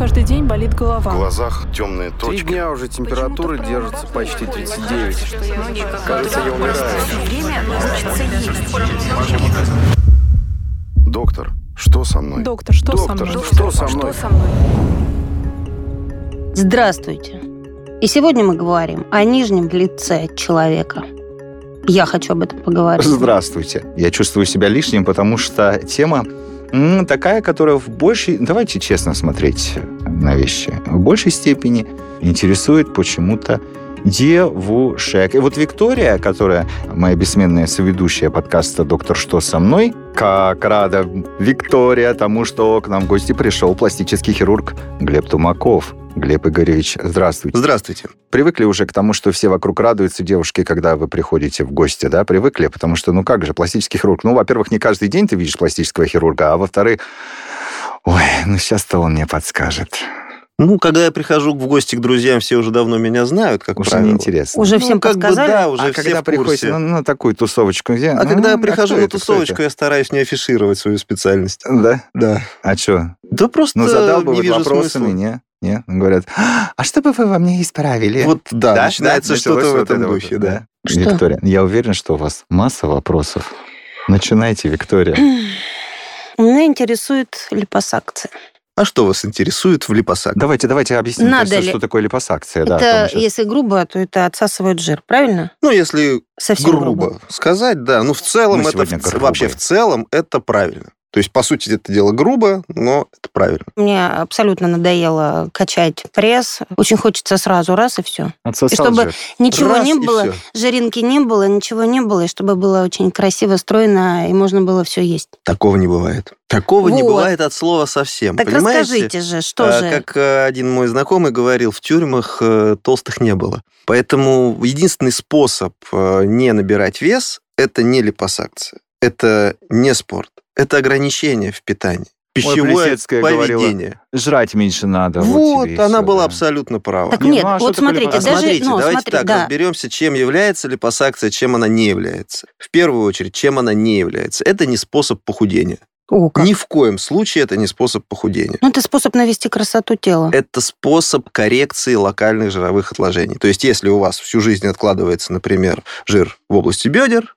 каждый день болит В голова. глазах темные Три точки. дня уже температура держится почти работает. 39. Кажется, я умираю. Доктор, что со мной? Доктор, что со Доктор, мной? что со мной? Здравствуйте. И сегодня мы говорим о нижнем лице человека. Я хочу об этом поговорить. Здравствуйте. Я чувствую себя лишним, потому что тема такая, которая в большей... Давайте честно смотреть на вещи. В большей степени интересует почему-то девушек. И вот Виктория, которая моя бессменная соведущая подкаста «Доктор, что со мной?», как рада Виктория тому, что к нам в гости пришел пластический хирург Глеб Тумаков. Глеб Игоревич, здравствуйте. Здравствуйте. Привыкли уже к тому, что все вокруг радуются, девушки, когда вы приходите в гости, да? Привыкли? Потому что, ну как же, пластический хирург. Ну, во-первых, не каждый день ты видишь пластического хирурга, а во-вторых, ой, ну сейчас-то он мне подскажет. Ну, когда я прихожу в гости к друзьям, все уже давно меня знают, как Уже правило. неинтересно. Уже Ну, всем как бы, подсказали? да, уже а все когда в курсе. приходите на, на такую тусовочку, где? А ну, когда я кто прихожу на это, тусовочку, я стараюсь не афишировать свою специальность. Да? Да. А что? Да просто Ну, не задалбывают вижу вопросами, смысла. не? Не? Говорят, а что бы вы во мне исправили? Вот да, Да? начинается Да? что-то в этом это вот, духе, да. да. Что? Виктория, я уверен, что у вас масса вопросов. Начинайте, Виктория. Меня интересует липосакция. А что вас интересует в липосакции? Давайте, давайте объясним, Надо ли? что такое липосакция. да, то это, мы щас- если грубо, то это отсасывает жир, правильно? Ну, если Совсем грубо. грубо сказать, да. Ну, в целом Мы это в вообще в целом это правильно. То есть, по сути, это дело грубо, но это правильно. Мне абсолютно надоело качать пресс. Очень хочется сразу раз и все. Отсосал И чтобы жир. Ничего Раз, не было, жиринки не было, ничего не было, и чтобы было очень красиво, стройно, и можно было все есть. Такого не бывает. Такого не Вот. бывает от слова совсем. Так понимаете? расскажите же, что А, же? Как э, один мой знакомый говорил, в тюрьмах э, толстых не было. Поэтому единственный способ э, не набирать вес – это не липосакция. Это не спорт. Это ограничение в питании. Пищевое Плесецкая говорила, поведение. Жрать меньше надо. Вот, тебе и она всё, была да. абсолютно права. Так Не, нет, ну а вот смотрите, А даже, смотрите, ну, давайте смотри, так, да. разберемся, чем является липосакция, чем она не является. В первую очередь, чем она не является. Это не способ похудения. О, как. Ни в коем случае это не способ похудения. Ну, это способ навести красоту тела. Это способ коррекции локальных жировых отложений. То есть, если у вас всю жизнь откладывается, например, жир в области бедер,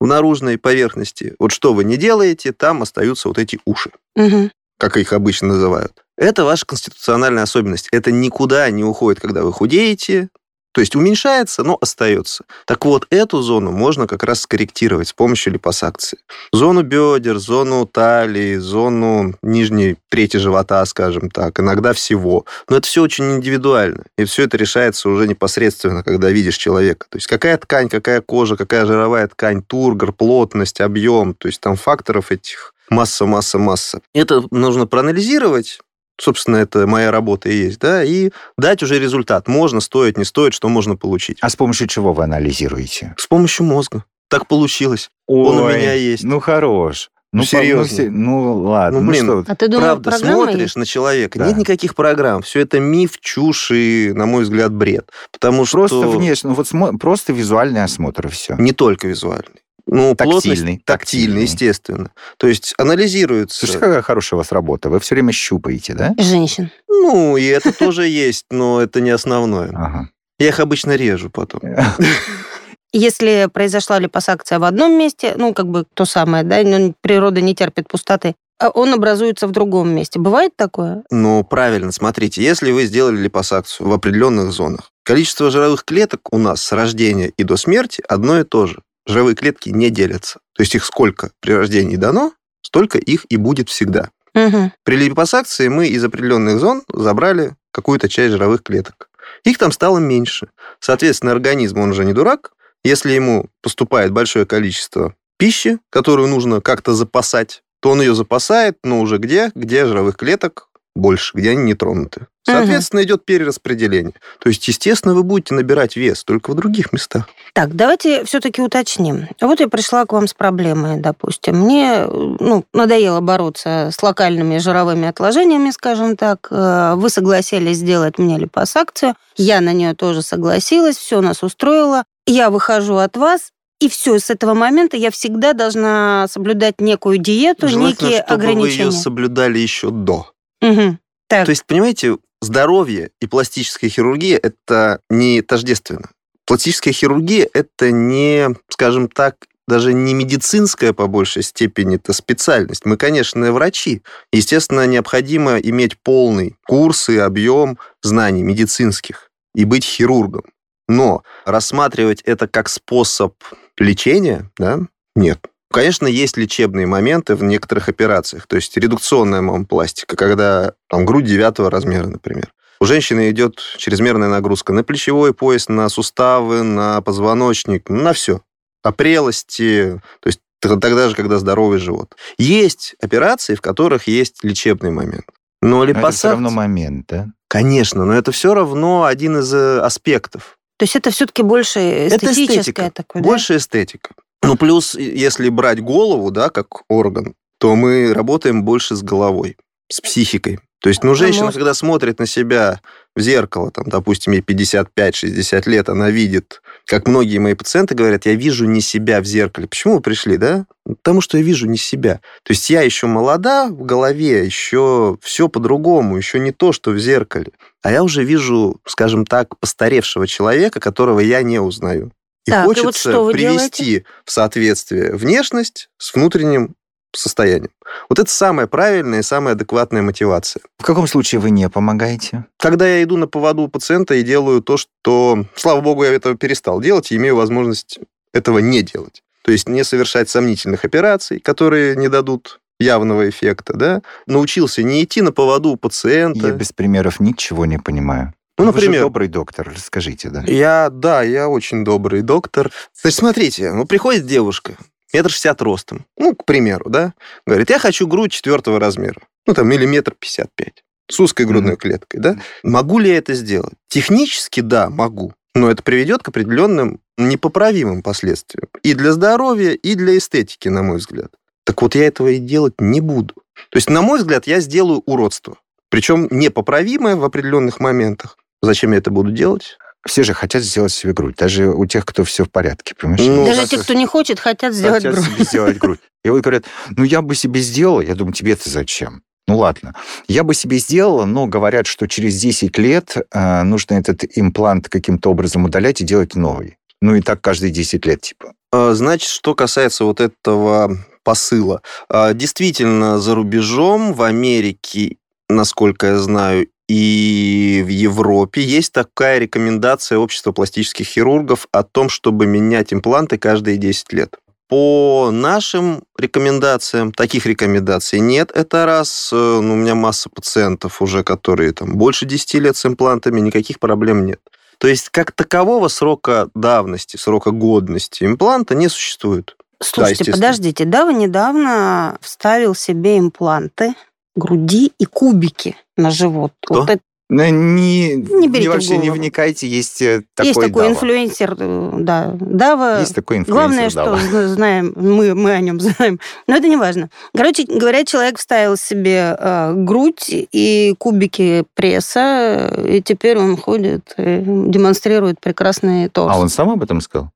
в наружной поверхности, вот что вы не делаете, там остаются вот эти уши, Мгм. как их обычно называют. Это ваша конституциональная особенность. Это никуда не уходит, когда вы худеете, то есть уменьшается, но остается. Так вот, эту зону можно как раз скорректировать с помощью липосакции. Зону бедер, зону талии, зону нижней трети живота, скажем так, иногда всего. Но это все очень индивидуально. И все это решается уже непосредственно, когда видишь человека. То есть какая ткань, какая кожа, какая жировая ткань, тургор, плотность, объем. То есть там факторов этих масса, масса, масса. Это нужно проанализировать, собственно, это моя работа и есть, да, и дать уже результат. Можно, стоит, не стоит, что можно получить. А с помощью чего вы анализируете? С помощью мозга. Так получилось. Он у Ой, меня есть. Ну, хорош. Ну, по- серьезно. се- Ну, ладно. Ну, Ну, блин, что, А ты думал, Правда, смотришь есть? на человека, Да. нет никаких программ. Все это миф, чушь и, на мой взгляд, бред. Потому что... Просто внешне, ну, вот смо- просто визуальный осмотр и все. Не только визуальный. Ну, Тактильный, плотность тактильный, тактильный. естественно. То есть анализируется... Слушайте, какая хорошая у вас работа. Вы все время щупаете, да? Женщин. Ну, и это тоже есть, но это не основное. Ага. Я их обычно режу потом. Если произошла липосакция в одном месте, ну, как бы то самое, да, ну, природа не терпит пустоты, а он образуется в другом месте. Бывает такое? Ну, правильно, смотрите, если вы сделали липосакцию в определенных зонах, количество жировых клеток у нас с рождения и до смерти одно и то же. Жировые клетки не делятся. То есть их сколько при рождении дано, столько их и будет всегда. Мгм. При липосакции мы из определенных зон забрали какую-то часть жировых клеток. Их там стало меньше. Соответственно, организм, он же не дурак. Если ему поступает большое количество пищи, которую нужно как-то запасать, то он ее запасает, но уже где? Где жировых клеток больше, где они не тронуты. Соответственно, идет перераспределение. То есть, естественно, вы будете набирать вес только в других местах. Так, давайте все-таки уточним. Вот я пришла к вам с проблемой, допустим. Мне ну, надоело бороться с локальными жировыми отложениями, скажем так. Э, Вы согласились сделать мне липосакцию. Я на нее тоже согласилась, все нас устроило. Я выхожу от вас, и все, с этого момента я всегда должна соблюдать некую диету, Желательно, некие чтобы вы ее ограничения. соблюдали еще до. Мгм. Так, То есть, понимаете, здоровье и пластическая хирургия – это не тождественно. Пластическая хирургия – это не, скажем так, даже не медицинская по большей степени это специальность. Мы, конечно, врачи. Естественно, необходимо иметь полный курс и объем знаний медицинских и быть хирургом. Но рассматривать это как способ лечения, да, нет. Конечно, есть лечебные моменты в некоторых операциях, то есть редукционная мамопластика, когда там грудь девятого размера, например. У женщины идет чрезмерная нагрузка на плечевой пояс, на суставы, на позвоночник, на все. Опрелости, то есть тогда же, когда здоровый живот. Есть операции, в которых есть лечебный момент. Но Но это все липосакция... равно момент, да? Конечно, но это все равно один из э, аспектов. то есть это все-таки больше Это эстетическое эстетика. такое, да? Больше эстетика. Ну, плюс, если брать голову, да, как орган, то мы работаем больше с головой, с психикой. То есть, ну, женщина, мозг? когда смотрит на себя в зеркало, там, допустим, ей 55-60 лет, она видит, как многие мои пациенты говорят, я вижу не себя в зеркале. Почему вы пришли, да? Потому что я вижу не себя. То есть я еще молода в голове, еще все по-другому, еще не то, что в зеркале. А я уже вижу, скажем так, постаревшего человека, которого я не узнаю. И Так, и вот хочется что вы привести в соответствие внешность с внутренним состоянием. Вот это самая правильная и самая адекватная мотивация. В каком случае вы не помогаете? Когда я иду на поводу у пациента и делаю то, что, слава богу, я этого перестал делать и имею возможность этого не делать. То есть не совершать сомнительных операций, которые не дадут явного эффекта, да, научился не идти на поводу у пациента. Я без примеров ничего не понимаю. Ну, Вы же например, добрый доктор, расскажите, да. Я, да, я очень добрый доктор. Значит, смотрите, ну, приходит девушка, метр шестьдесят ростом, ну, к примеру, да, говорит, я хочу грудь четвертого размера, ну, там, или метр пятьдесят пять, с узкой грудной Мгм. клеткой, да. Могу ли я это сделать? Технически, да, могу. Но это приведет к определенным непоправимым последствиям. И для здоровья, и для эстетики, на мой взгляд. Так вот, я этого и делать не буду. То есть, на мой взгляд, я сделаю уродство. Причем непоправимое в определенных моментах. Зачем я это буду делать? Все же хотят сделать себе грудь, даже у тех, кто все в порядке, понимаешь? Ну, Даже те, кто не хочет, хотят сделать хотят грудь. себе сделать грудь. И вот говорят, ну я бы себе сделала, я думаю, тебе-то зачем? Ну ладно, я бы себе сделала, но говорят, что через 10 лет э, нужно этот имплант каким-то образом удалять и делать новый. Ну и так каждые 10 лет, типа. А, Значит, что касается вот этого посыла. А, Действительно, за рубежом, в Америке, насколько я знаю, и в Европе есть такая рекомендация общества пластических хирургов о том, чтобы менять импланты каждые 10 лет. По нашим рекомендациям, таких рекомендаций нет. Это раз, э, ну, у меня масса пациентов уже, которые там больше 10 лет с имплантами, никаких проблем нет. То есть как такового срока давности, срока годности импланта не существует. Слушайте, естественно. подождите, да, вы недавно вставил себе импланты груди и кубики на живот. Кто? Вот это Ну, Не, Не берите в вообще не вникайте, есть э, такой есть такой Дава. инфлюенсер, э, да, Дава. Есть такой инфлюенсер Главное, что Дава. зна- знаем, мы, мы о нем знаем. Но это не важно. Короче говоря, человек вставил себе э, грудь и кубики пресса, и теперь он ходит и демонстрирует прекрасный торс. А он сам об этом сказал?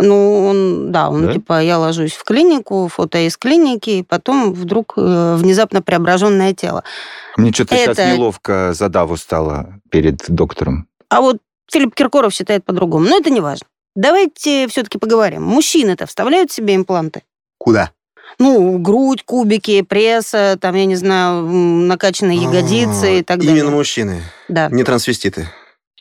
Ну, он, да, он Да? типа, я ложусь в клинику, фото из клиники, и потом вдруг э, внезапно преображенное тело. Мне что-то сейчас Это- неловко за Даву стало перед доктором. А вот Филипп Киркоров считает по-другому. Но это не важно. Давайте все-таки поговорим. Мужчины-то вставляют себе импланты? Куда? Ну, грудь, кубики, пресса, там, я не знаю, накачанные ягодицы и так далее. А, Именно мужчины, Да, не трансвеститы.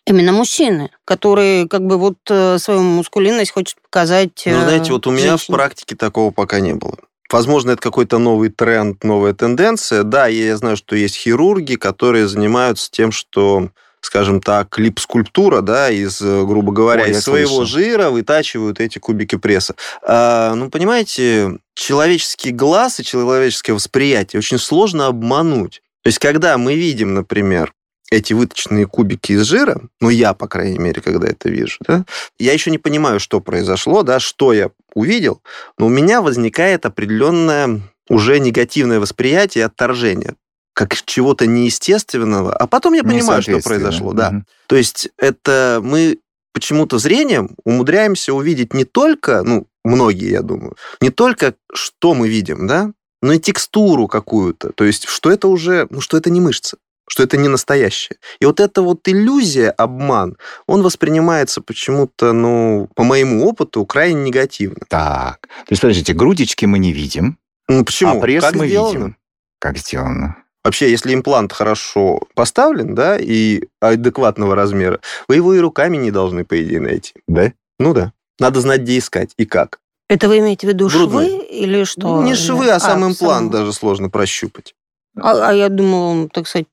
Именно мужчины, которые как бы вот э, свою мускулинность хочет показать Ну, э, знаете, вот у меня в женщине. практике такого пока не было. Возможно, это какой-то новый тренд, новая тенденция. Да, я знаю, что есть хирурги, которые занимаются тем, что, скажем так, лип-скульптура, да, из, э, грубо говоря, Ой, из своего слышал. жира вытачивают эти кубики пресса. А, ну, понимаете, человеческий глаз и человеческое восприятие очень сложно обмануть. То есть, когда мы видим, например, эти выточенные кубики из жира, ну, я, по крайней мере, когда это вижу, да, я еще не понимаю, что произошло, да, что я увидел, но у меня возникает определенное уже негативное восприятие отторжение как чего-то неестественного, а потом я понимаю, что произошло, да. Мгм. То есть это мы почему-то зрением умудряемся увидеть не только, ну, многие, я думаю, не только, что мы видим, да, но и текстуру какую-то. То есть, что это уже, ну, что это не мышца. Что это не настоящее. И вот эта вот иллюзия, обман, он воспринимается почему-то, ну, по моему опыту, крайне негативно. Так, то есть, подождите, грудички мы не видим, Ну, почему? а пресс как мы сделано? видим. Как сделано? Вообще, если имплант хорошо поставлен, да, и адекватного размера, вы его и руками не должны, по идее, найти. Да? Ну да. Надо знать, где искать и как. Это вы имеете в виду Грудной. швы или что? Ну, не швы, а сам сам. имплант даже сложно прощупать. А, а я думала, он, так сказать,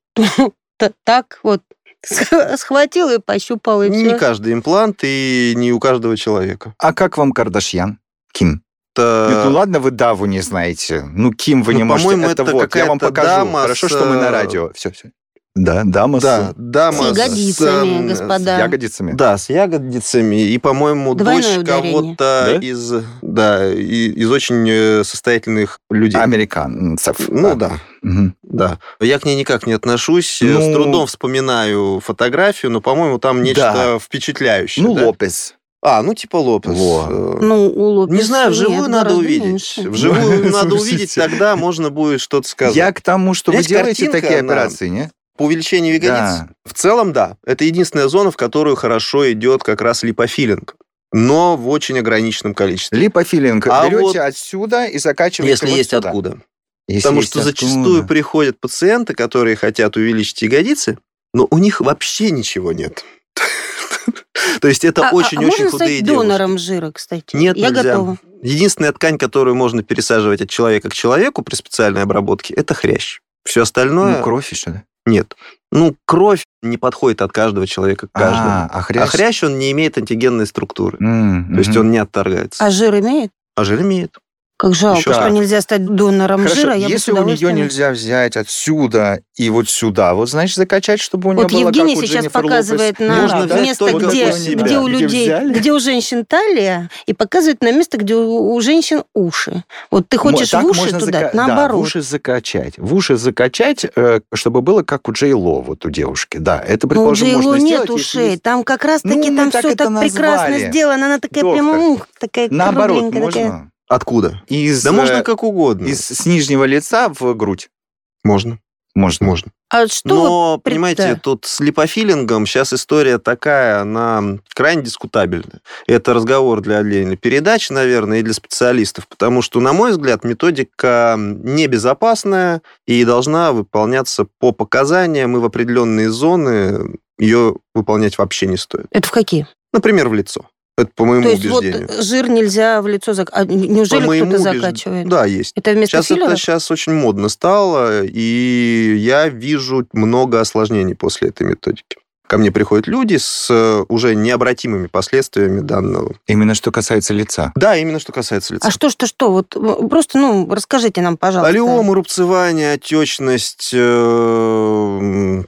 так вот сх- схватил и пощупал, и Не все. каждый имплант и не у каждого человека. А как вам Кардашьян? Ким? Это... Нет, ну ладно, вы Даву не знаете. Ну, Ким вы Ну, не можете. по-моему, это это вот, я вам покажу. дама Хорошо, с, что мы на э, радио. Все, все. Да, дама Да, с, дама С ягодицами, эм, господа. с ягодицами. Да, с ягодицами. И, по-моему, Двойное дочь ударение. кого-то Да? из, да, и- из очень э, состоятельных людей. Американцев. Ну да. Мгм. Да. Я к ней никак не отношусь. Ну- С трудом вспоминаю фотографию, но, по-моему, там нечто Да. впечатляющее. Ну, да? Лопес. А, ну, типа Лопес. Во. Э, Ну, у Лопеса Не знаю, вживую нет, надо увидеть. меньше. Вживую надо увидеть, тогда можно будет что-то сказать. Я к тому, что вы Есть делаете такие операции, не? По увеличению ягодиц? Да. В целом, да. Это единственная зона, в которую хорошо идет как раз липофилинг. Но в очень ограниченном количестве. Липофилинг А берете вот- отсюда и закачиваете Если вот есть сюда. откуда. Если Потому есть что откуда. зачастую приходят пациенты, которые хотят увеличить ягодицы, но у них вообще ничего нет. То есть это А- а- очень-очень а можно худые стать девушки. донором жира, кстати? Нет, Я нельзя. готова. Единственная ткань, которую можно пересаживать от человека к человеку при специальной обработке, это хрящ. Все остальное Ну, кровь еще, да? Нет. Ну, кровь не подходит от каждого человека к каждому. А, а хрящ? А хрящ, он не имеет антигенной структуры. М, То есть он не отторгается. А жир имеет? А жир имеет. Как жалко, что нельзя стать донором Хорошо, жира. Я если у нее нельзя взять отсюда и вот сюда, вот значит закачать, чтобы у нее Вот было Евгений как у сейчас Дженнифер показывает Лопес. на Можно место, где, где у Где людей, взяли? где у женщин талия, и показывает на место, где у, у женщин уши. Вот ты хочешь так в уши можно туда, зака- наоборот. Да, в уши закачать. В уши закачать, э, чтобы было как у Джей Ло, вот у девушки. Да, это, Но у предположим, Джей Ло можно нет сделать, ушей. есть- Там как раз-таки Ну, там так все это так прекрасно сделано. Она такая Доктор. прямо ух, такая Наоборот, кругленькая, такая. Откуда? Из, Да можно э, как угодно. из, с нижнего лица в грудь. Можно. Можно. Можно. А что Но, пред- понимаете, да. тут с липофилингом сейчас история такая, она крайне дискутабельная. Это разговор для отдельной передачи, наверное, и для специалистов, потому что, на мой взгляд, методика небезопасная и должна выполняться по показаниям, и в определенные зоны ее выполнять вообще не стоит. Это в какие? Например, в лицо. Это по моему То есть вот убеждению. жир нельзя в лицо закачивать. По Неужели кто-то убежд- закачивает? Да, есть. Это вместо Сейчас филлеров? это сейчас очень модно стало, и я вижу много осложнений после этой методики. Ко мне приходят люди с э, уже необратимыми последствиями данного. Именно что касается лица. Да, именно что касается лица. А что, что, что? Вот просто, ну, расскажите нам, пожалуйста. Алиомы, рубцевание, отечность.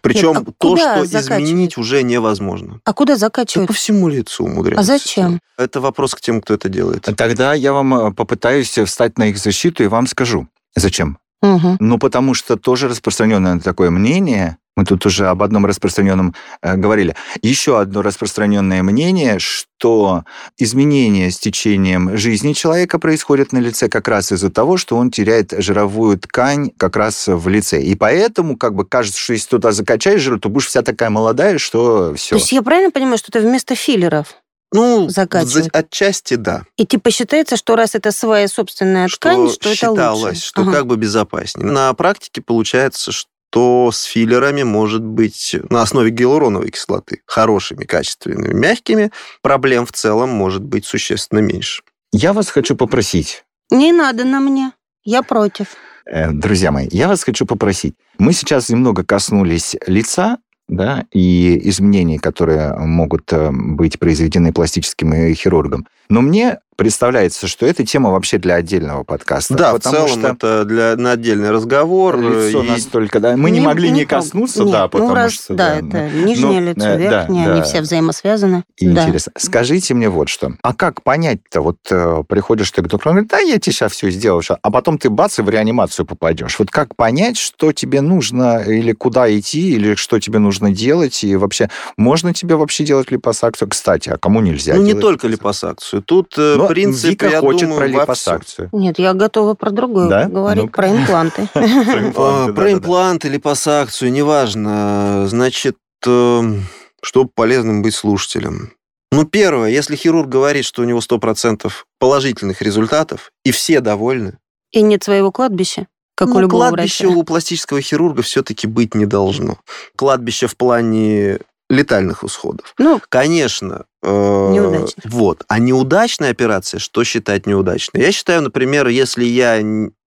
Причем Нет, а то, что закачивать? изменить уже невозможно. А куда Да закачивают? по всему лицу умудряются. А зачем? Это вопрос к тем, кто это делает. Тогда я вам э, попытаюсь встать на их защиту и вам скажу. Зачем? Мгм. Ну, потому что тоже распространенное такое мнение, мы тут уже об одном распространенном э, говорили, еще одно распространенное мнение, что изменения с течением жизни человека происходят на лице как раз из-за того, что он теряет жировую ткань как раз в лице. И поэтому как бы кажется, что если туда закачаешь жир, то будешь вся такая молодая, что все. То есть я правильно понимаю, что это вместо филлеров? Ну, Закачивают. за- отчасти да. И типа считается, что раз это своя собственная ткань, что это считалось, лучше. что Ага. как бы безопаснее. На практике получается, что с филлерами может быть на основе гиалуроновой кислоты хорошими, качественными, мягкими, проблем в целом может быть существенно меньше. Я вас хочу попросить, Не надо на мне. Я против. Э, Друзья мои, я вас хочу попросить. Мы сейчас немного коснулись лица, да, и изменений, которые могут э, быть произведены пластическим хирургом. Но мне представляется, что эта тема вообще для отдельного подкаста. да, в потому целом что это для, на отдельный разговор. лицо и- настолько, да, мы не, могли не, трог- коснуться, Нет, да, потому ну, раз, что... да, это нижнее Ну, лицо, э, да, верхнее, да. они все взаимосвязаны. И Да. интересно. Скажите мне вот что. А как понять-то? Вот э, приходишь ты к доктору, он говорит, да, я тебе сейчас все сделаю. ща». А потом ты бац, и в реанимацию попадешь. Вот как понять, что тебе нужно, или куда идти, или что тебе нужно делать, и вообще, можно тебе вообще делать липосакцию? Кстати, а кому нельзя Ну, не только липосакцию? липосакцию. Тут э, Ну, принципе, Вика я хочет думаю, про липосакцию. Нет, я готова про другое Да? говорить, Ну-ка. про импланты. А. Про имплант или пассакцию, неважно. Значит, чтобы полезным быть слушателем. Ну, первое, если хирург говорит, что у него 100% положительных результатов, и все довольны, И нет своего кладбища, как у ну, любого кладбище врача. у пластического хирурга все-таки быть не должно. Кладбище в плане летальных исходов. Ну, Конечно. Э, Неудачных. Вот. А неудачная операция, что считать неудачной? Я считаю, например, если я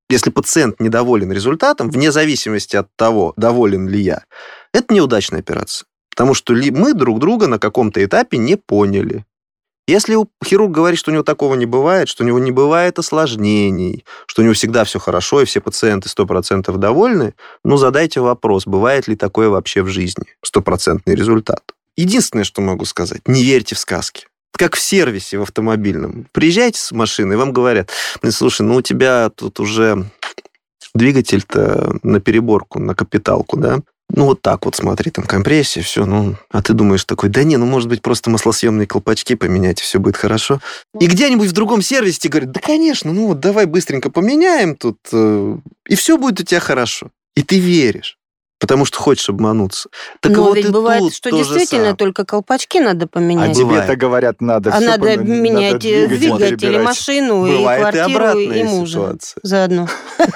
если пациент недоволен результатом, вне зависимости от того, доволен ли я, это неудачная операция. Потому что ли мы друг друга на каком-то этапе не поняли. Если хирург говорит, что у него такого не бывает, что у него не бывает осложнений, что у него всегда все хорошо, и все пациенты 100% довольны, ну, задайте вопрос, бывает ли такое вообще в жизни, стопроцентный результат. Единственное, что могу сказать, не верьте в сказки. Как в сервисе в автомобильном. Приезжаете с машиной, и вам говорят, «Блин, слушай, ну у тебя тут уже двигатель-то на переборку, на капиталку, да? Ну, вот так вот, смотри, там компрессия, все, ну, а ты думаешь такой, да не, ну, может быть, просто маслосъемные колпачки поменять, и все будет хорошо. И где-нибудь в другом сервисе тебе говорят, да, конечно, ну, вот давай быстренько поменяем тут, э, и все будет у тебя хорошо. И ты веришь, потому что хочешь обмануться. Так но вот ведь и бывает, что то действительно только колпачки надо А поменять. бывает. тебе-то говорят, надо А надо помен- менять надо э, двигатель двигатель, и машину, и Бывает и квартиру, обратная и мужа ситуация. заодно.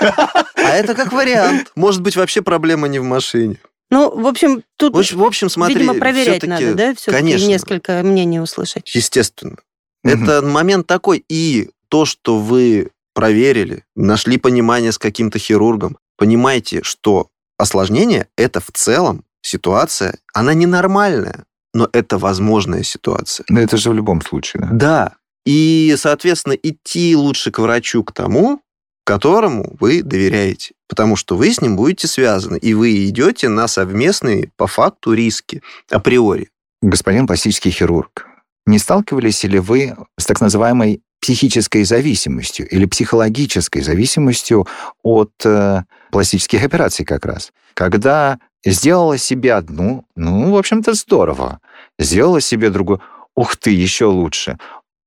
А это как вариант. Может быть, вообще проблема не в машине. Ну, в общем, тут, В общем, в общем смотри, видимо, проверять надо, да? все Конечно. несколько мнений услышать. Естественно. Мгм. Это момент такой. И то, что вы проверили, нашли понимание с каким-то хирургом, понимаете, что осложнение – это в целом ситуация, она ненормальная, но это возможная ситуация. Ну, это же в любом случае, да. Да. И, соответственно, идти лучше к врачу, к тому, которому вы доверяете. Потому что вы с ним будете связаны, и вы идете на совместные, по факту, риски априори. Господин пластический хирург, не сталкивались ли вы с так называемой психической зависимостью или психологической зависимостью от э, пластических операций как раз? Когда сделала себе одну, ну, в общем-то, здорово. Сделала себе другую, ух ты, еще лучше.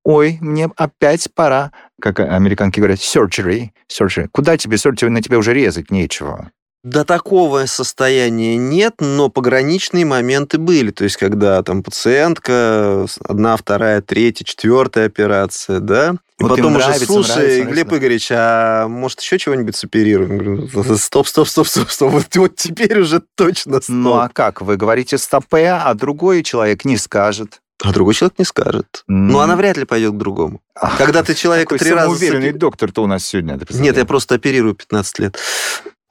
Ой, мне опять пора, как американки говорят, surgery, surgery. Куда тебе surgery? На тебе уже резать нечего. До такого состояния нет, но пограничные моменты были. То есть, когда там пациентка, одна, вторая, третья, четвертая операция, да? И Вот потом уже, нравится, слушай, нравится, Глеб нравится. Игоревич, а может еще чего-нибудь соперируем? Говорю, стоп, стоп, стоп, стоп, стоп. Вот, вот теперь уже точно стоп. Ну а как? Вы говорите стопе, а другой человек не скажет. А другой человек не скажет. Ну, она вряд ли пойдет к другому. Ах, Когда ты человека три раза... самоуверенный сопи- доктор-то у нас сегодня. Нет, я просто оперирую 15 лет.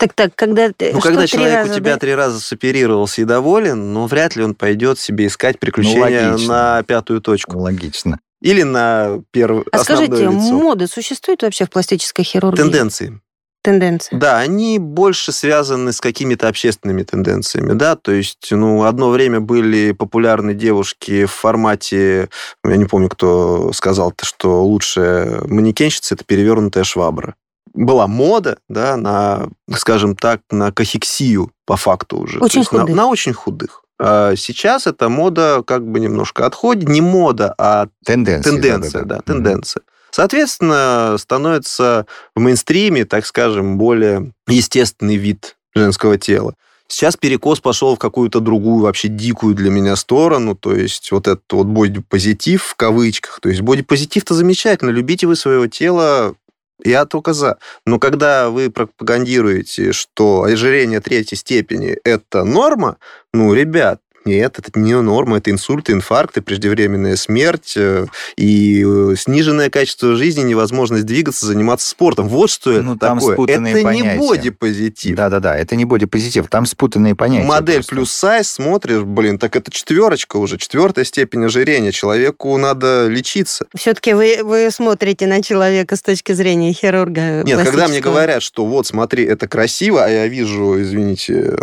Так, так, когда ты... Ну, что, когда человек раза, у тебя да? три раза соперировался и доволен, ну, вряд ли он пойдет себе искать приключения Ну, логично. на пятую точку. Логично. Или на первое А скажите, лицо. мода существует вообще в пластической хирургии? Тенденции. Тенденции. Да, они больше связаны с какими-то общественными тенденциями, да, то есть, ну, одно время были популярны девушки в формате, я не помню, кто сказал, что лучшая манекенщица – это перевернутая швабра. Была мода, да, на, скажем так, на кахексию, по факту уже. Очень есть на- худых. На, очень худых. А сейчас эта мода как бы немножко отходит. Не мода, а Тенденция. Тенденция, да, тенденция. Соответственно, становится в мейнстриме, так скажем, более естественный вид женского тела. Сейчас перекос пошел в какую-то другую, вообще дикую для меня сторону, то есть вот этот вот бодипозитив в кавычках. То есть бодипозитив-то замечательно, любите вы своего тела, я только за. Но когда вы пропагандируете, что ожирение третьей степени – это норма, ну, ребят, нет, это не норма, это инсульты, инфаркты, преждевременная смерть э, и э, сниженное качество жизни, невозможность двигаться, заниматься спортом. Вот что это Ну, там такое. спутанные Это понятия. не бодипозитив. Да-да-да, это не бодипозитив, там спутанные понятия. Модель просто. плюс сайз смотришь, блин, так это четверочка уже, четвертая степень ожирения. Человеку надо лечиться. Все-таки вы, вы смотрите на человека с точки зрения хирурга. Нет, когда мне говорят, что вот, смотри, это красиво, а я вижу, извините,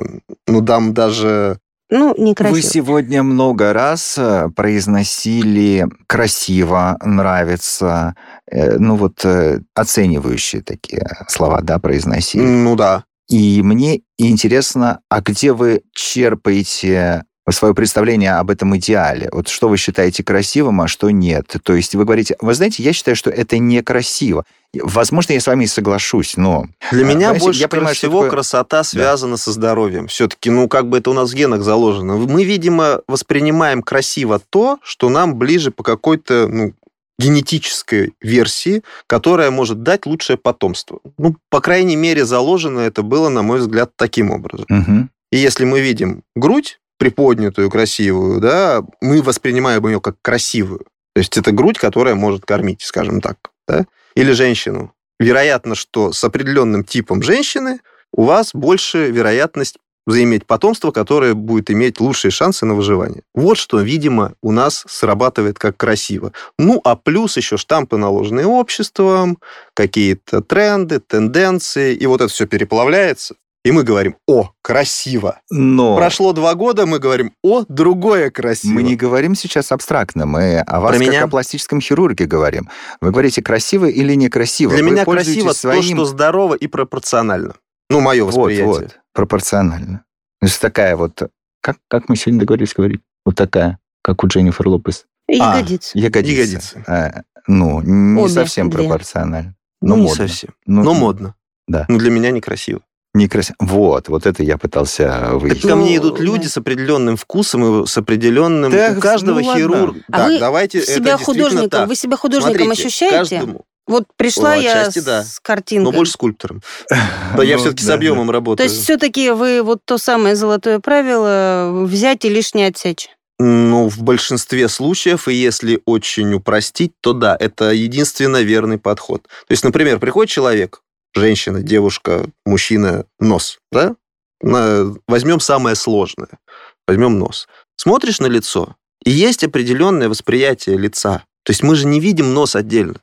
ну, дам даже... Ну, некрасиво. Вы сегодня много раз э, произносили красиво, нравится, э, ну вот э, оценивающие такие слова, да, произносили. Ну, да. И мне интересно, а где вы черпаете свое представление об этом идеале. Вот что вы считаете красивым, а что нет. То есть вы говорите, вы знаете, я считаю, что это некрасиво. Возможно, я с вами и соглашусь, но... Для меня Понимаете, больше я понимаю, всего такое- красота связана со здоровьем. Все-таки, ну, как бы это у нас в генах заложено. Мы, видимо, воспринимаем красиво то, что нам ближе по какой-то, ну, генетической версии, которая может дать лучшее потомство. Ну, по крайней мере, заложено это было, на мой взгляд, таким образом. Мгм. И если мы видим грудь приподнятую, красивую, да, мы воспринимаем ее как красивую. То есть это грудь, которая может кормить, скажем так. Да? Или женщину. Вероятно, что с определенным типом женщины у вас больше вероятность заиметь потомство, которое будет иметь лучшие шансы на выживание. Вот что, видимо, у нас срабатывает как красиво. Ну, а плюс еще штампы, наложенные обществом, какие-то тренды, тенденции, и вот это все переплавляется, и мы говорим, о, красиво. Но Прошло два года, мы говорим, о, другое красиво. мы не говорим сейчас абстрактно, мы о вас Про как меня? о пластическом хирурге говорим. Вы говорите, красиво или некрасиво. Для Вы меня красиво своим... то, что здорово и пропорционально. Ну, мое Вот, восприятие. вот, пропорционально. То есть такая вот... Как, как мы сегодня договорились говорить? Вот такая, как у Дженнифер Лопес. А, Ягодицы. Ягодица. Ягодицы. А, ну, не Обе совсем две. пропорционально. Ну, Ну, не модно. совсем. Ну, Но модно. да. Ну, для меня некрасиво. Некрасиво. Вот, вот это я пытался Так выяснить. ко мне Ну, идут люди да. с определенным вкусом и с определенным... Так, у каждого ну ладно. хирурга... А так, вы давайте, себя это художником, так. вы себя художником Смотрите, ощущаете? Каждому, Вот пришла О, я да. с картинкой. но больше скульптором. Да, я Ну, все-таки с объемом То работаю. есть все-таки вы вот то самое золотое правило взять и лишнее отсечь. Ну, в большинстве случаев, и если очень упростить, то да, это единственно верный подход. То есть, например, приходит человек, женщина, девушка, мужчина, нос, да? Возьмем самое сложное. Возьмем нос. Смотришь на лицо, и есть определенное восприятие лица. То есть мы же не видим нос отдельно.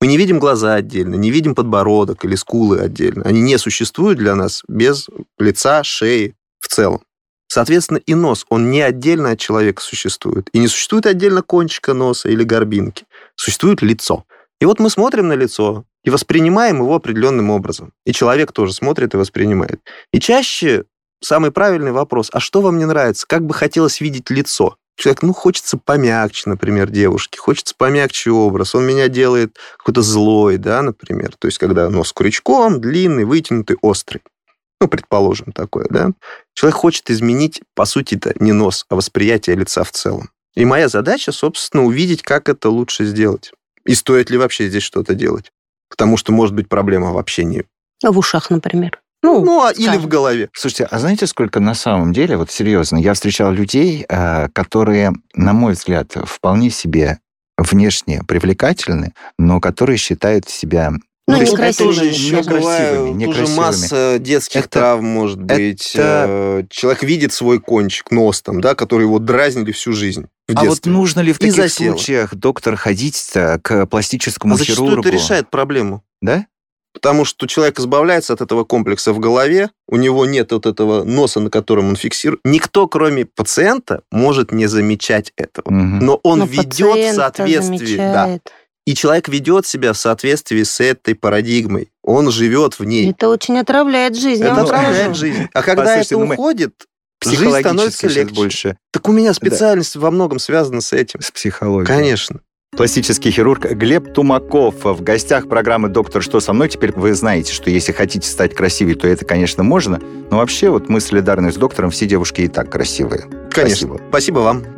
Мы не видим глаза отдельно, не видим подбородок или скулы отдельно. Они не существуют для нас без лица, шеи в целом. Соответственно, и нос, он не отдельно от человека существует. И не существует отдельно кончика носа или горбинки. Существует лицо. И вот мы смотрим на лицо и воспринимаем его определенным образом. И человек тоже смотрит и воспринимает. И чаще самый правильный вопрос, а что вам не нравится? Как бы хотелось видеть лицо? Человек, ну, хочется помягче, например, девушке, хочется помягче образ, он меня делает какой-то злой, да, например. То есть, когда нос крючком, длинный, вытянутый, острый. Ну, предположим, такое, да. Человек хочет изменить, по сути это не нос, а восприятие лица в целом. И моя задача, собственно, увидеть, как это лучше сделать. И стоит ли вообще здесь что-то делать. Потому что может быть проблема в общении. А В ушах, например. Ну, Ну, а, или в голове. Слушайте, а знаете, сколько на самом деле, вот серьезно, я встречал людей, э, которые, на мой взгляд, вполне себе внешне привлекательны, но которые считают себя Ну, то есть некрасивыми. это тоже еще некрасивыми, бывает, тоже некрасивыми. масса детских Это- травм может быть. это- Человек видит свой кончик, нос там, да, который его дразнили всю жизнь в А вот нужно ли в таких случаях, доктор, ходить к пластическому а зачастую хирургу? это решает проблему. Да? Потому что человек избавляется от этого комплекса в голове, у него нет вот этого носа, на котором он фиксирует. Никто, кроме пациента, может не замечать этого. Мгм. Но он Но ведет соответствии. Да. И человек ведет себя в соответствии с этой парадигмой. Он живет в ней. Это очень отравляет жизнь. Это отравляет жизнь. А когда Послушайте, это ну уходит, жизнь становится легче. больше Так у меня специальность во многом связана с этим. с психологией. Конечно. Пластический хирург Глеб Тумаков в гостях программы «Доктор, что со мной?». Теперь вы знаете, что если хотите стать красивее, то это, конечно, можно. Но вообще, вот мы солидарны с доктором, все девушки и так красивые. Конечно. Спасибо. Спасибо вам.